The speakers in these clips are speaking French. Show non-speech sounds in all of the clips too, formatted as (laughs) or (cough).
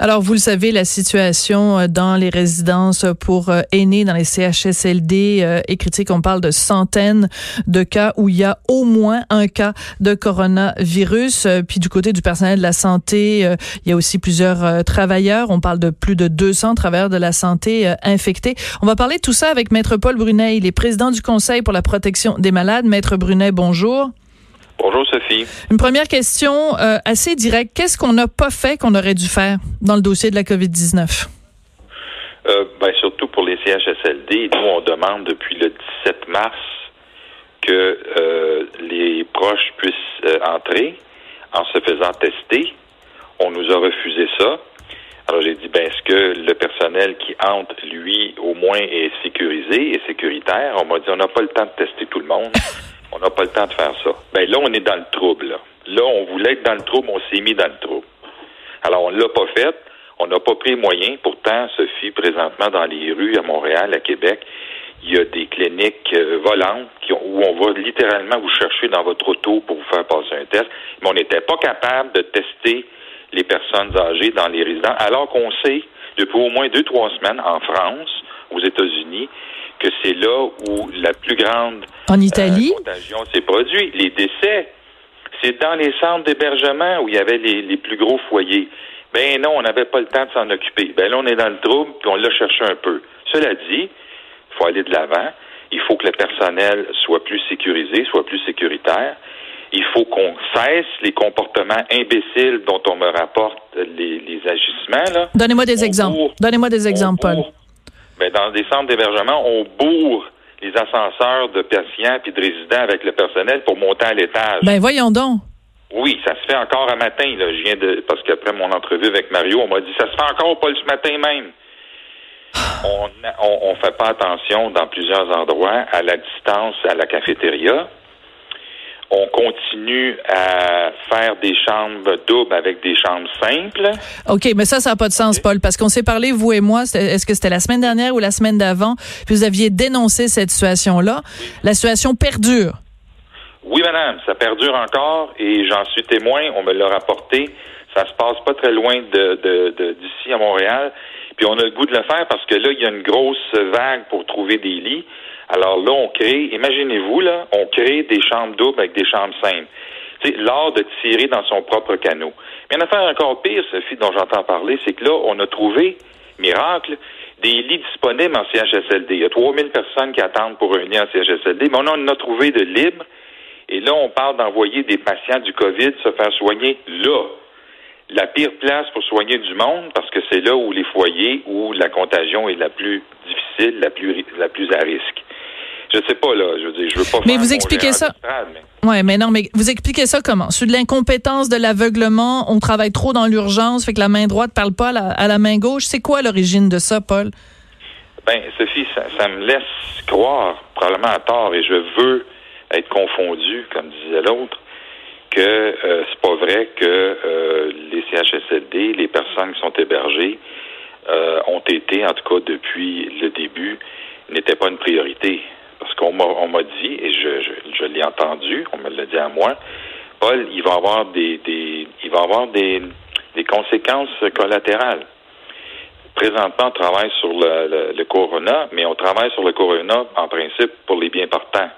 Alors, vous le savez, la situation euh, dans les résidences pour euh, aînés, dans les CHSLD euh, est critique. On parle de centaines de cas où il y a au moins un cas de coronavirus. Puis du côté du personnel de la santé, il y a aussi plusieurs travailleurs. On parle de plus de 200 travailleurs de la santé infectés. On va parler de tout ça avec Maître Paul Brunet. Il est président du Conseil pour la protection des malades. Maître Brunet, bonjour. Bonjour Sophie. Une première question euh, assez directe. Qu'est-ce qu'on n'a pas fait qu'on aurait dû faire dans le dossier de la COVID-19? Euh, ben, surtout pour les CHSLD, nous, on demande depuis le 17 mars que euh, les proches puissent entrer en se faisant tester. On nous a refusé ça. Alors j'ai dit, ben, est-ce que le personnel qui entre, lui, au moins est sécurisé et sécuritaire? On m'a dit, on n'a pas le temps de tester tout le monde. (laughs) On n'a pas le temps de faire ça. Ben là, on est dans le trouble. Là, là on voulait être dans le trouble, on s'est mis dans le trouble. Alors, on ne l'a pas fait. On n'a pas pris moyen. Pourtant, Sophie, présentement, dans les rues à Montréal, à Québec, il y a des cliniques euh, volantes où on va littéralement vous chercher dans votre auto pour vous faire passer un test. Mais on n'était pas capable de tester les personnes âgées dans les résidents, alors qu'on sait depuis au moins deux, trois semaines en France, aux États-Unis, que c'est là où la plus grande en Italie? Euh, contagion s'est produite. Les décès, c'est dans les centres d'hébergement où il y avait les, plus gros foyers. Ben non, on n'avait pas le temps de s'en occuper. Ben là, on est dans le trouble, puis on l'a cherché un peu. Cela dit, il faut aller de l'avant. Il faut que le personnel soit plus sécurisé, soit plus sécuritaire. Il faut qu'on cesse les comportements imbéciles dont on me rapporte les, les agissements. Donnez-moi des exemples. Donnez-moi des exemples, Paul. Ben, dans des centres d'hébergement, on bourre les ascenseurs de patients puis de résidents avec le personnel pour monter à l'étage. Ben voyons donc. Oui, ça se fait encore un matin. Là. Je viens de parce qu'après mon entrevue avec Mario, on m'a dit ça se fait encore pas ce matin même. on, on, on fait pas attention dans plusieurs endroits à la distance à la cafétéria on continue à faire des chambres doubles avec des chambres simples. OK, mais ça, ça n'a pas de sens, Paul, parce qu'on s'est parlé, vous et moi, est-ce que c'était la semaine dernière ou la semaine d'avant, puis vous aviez dénoncé cette situation-là. La situation perdure. Oui, madame, ça perdure encore et j'en suis témoin, on me l'a rapporté. Ça se passe pas très loin de, d'ici à Montréal. Puis on a le goût de le faire parce que là, il y a une grosse vague pour trouver des lits. Alors là, on crée, imaginez-vous, là, on crée des chambres doubles avec des chambres simples. C'est l'art de tirer dans son propre canot. Mais une affaire encore pire, Sophie, dont j'entends parler, c'est que là, on a trouvé, miracle, des lits disponibles en CHSLD. Il y a 3000 personnes qui attendent pour un lit en CHSLD, mais on en a trouvé de libres. Et là, on parle d'envoyer des patients du COVID se faire soigner là. La pire place pour soigner du monde, parce que c'est là où les foyers, où la contagion est la plus difficile, la plus, la plus à risque. Je sais pas, là. Je veux dire, je veux pas Mais vous expliquez ça. Mais... Ouais, mais non, mais vous expliquez ça comment? Sur de l'incompétence, de l'aveuglement, on travaille trop dans l'urgence, fait que la main droite parle pas à la, main gauche. C'est quoi l'origine de ça, Paul? Ben, Sophie, ça, me laisse croire, probablement à tort, et je veux être confondu, comme disait l'autre, que euh, c'est pas vrai que euh, les CHSLD, les personnes qui sont hébergées, euh, ont été, en tout cas depuis le début, n'étaient pas une priorité. Parce qu'on m'a dit, et je, je, l'ai entendu, on me l'a dit à moi, Paul, il va avoir des, des il va avoir des, des conséquences collatérales. Présentement, on travaille sur le, le, corona, mais on travaille sur le corona en principe pour les bien portants.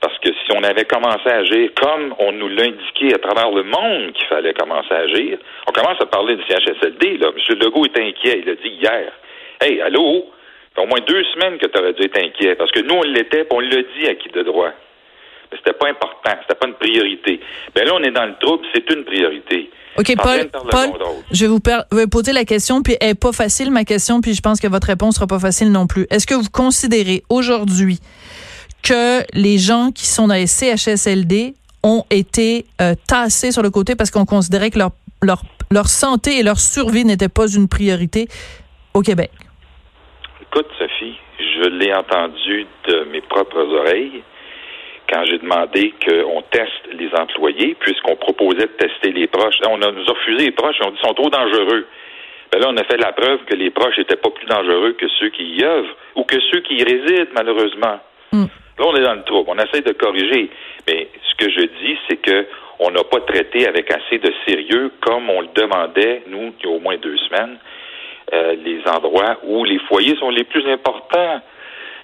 Parce que si on avait commencé à agir comme on nous l'a indiqué à travers le monde qu'il fallait commencer à agir, on commence à parler du CHSLD, là. M. Legault est inquiet, il l'a dit hier. Hey, allô? Au moins deux semaines que tu aurais dû être inquiet. Parce que nous, on l'était, puis on l'a dit à qui de droit. Mais c'était pas important, c'était pas une priorité. Ben là, on est dans le trouble, c'est une priorité. OK, Paul, Paul je vais vous poser la question, puis elle n'est pas facile, ma question, puis je pense que votre réponse sera pas facile non plus. Est-ce que vous considérez aujourd'hui que les gens qui sont dans les CHSLD ont été euh, tassés sur le côté parce qu'on considérait que leur, leur, leur santé et leur survie n'étaient pas une priorité au Québec? Écoute, Sophie, je l'ai entendu de mes propres oreilles quand j'ai demandé qu'on teste les employés, puisqu'on proposait de tester les proches. On a, nous a refusé les proches et on dit qu'ils sont trop dangereux. Ben là, on a fait la preuve que les proches n'étaient pas plus dangereux que ceux qui y œuvrent ou que ceux qui y résident, malheureusement. Hmm. Là, on est dans le trouble. On essaie de corriger. Mais ce que je dis, c'est que on n'a pas traité avec assez de sérieux, comme on le demandait, nous, il y a au moins deux semaines, euh, les endroits où les foyers sont les plus importants.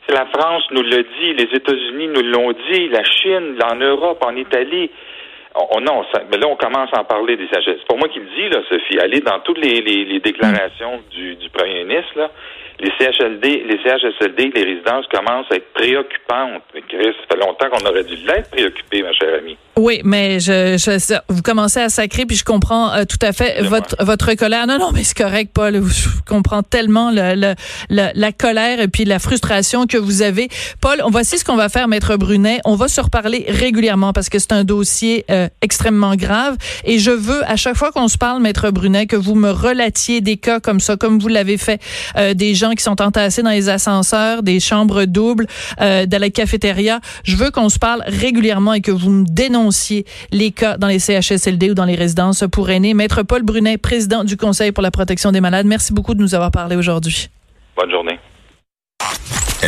La France nous l'a dit, les États-Unis nous l'ont dit, la Chine, en Europe, en Italie. On, non, mais là, on commence à en parler des CHSLD. C'est pour moi qui le dis, là, Sophie. Allez dans toutes les, les, déclarations du, du premier ministre, là les CHLD, les CHSLD, les résidences commencent à être préoccupantes. Chris, ça fait longtemps qu'on aurait dû l'être préoccupé, ma chère amie. Oui, mais je, je, vous commencez à sacrer, puis je comprends euh, tout à fait votre, votre colère. Non, non, mais c'est correct, Paul. Je comprends tellement le, le, la colère et puis la frustration que vous avez. Paul, on voici ce qu'on va faire, Maître Brunet. On va se reparler régulièrement parce que c'est un dossier euh, extrêmement grave. Et je veux, à chaque fois qu'on se parle, Maître Brunet, que vous me relatiez des cas comme ça, comme vous l'avez fait, euh, des gens qui sont entassés dans les ascenseurs, des chambres doubles, euh, dans la cafétéria. Je veux qu'on se parle régulièrement et que vous me dénonciez les cas dans les CHSLD ou dans les résidences pour aînés. Maître Paul Brunet, président du Conseil pour la protection des malades, merci beaucoup de nous avoir parlé aujourd'hui. Bonne journée.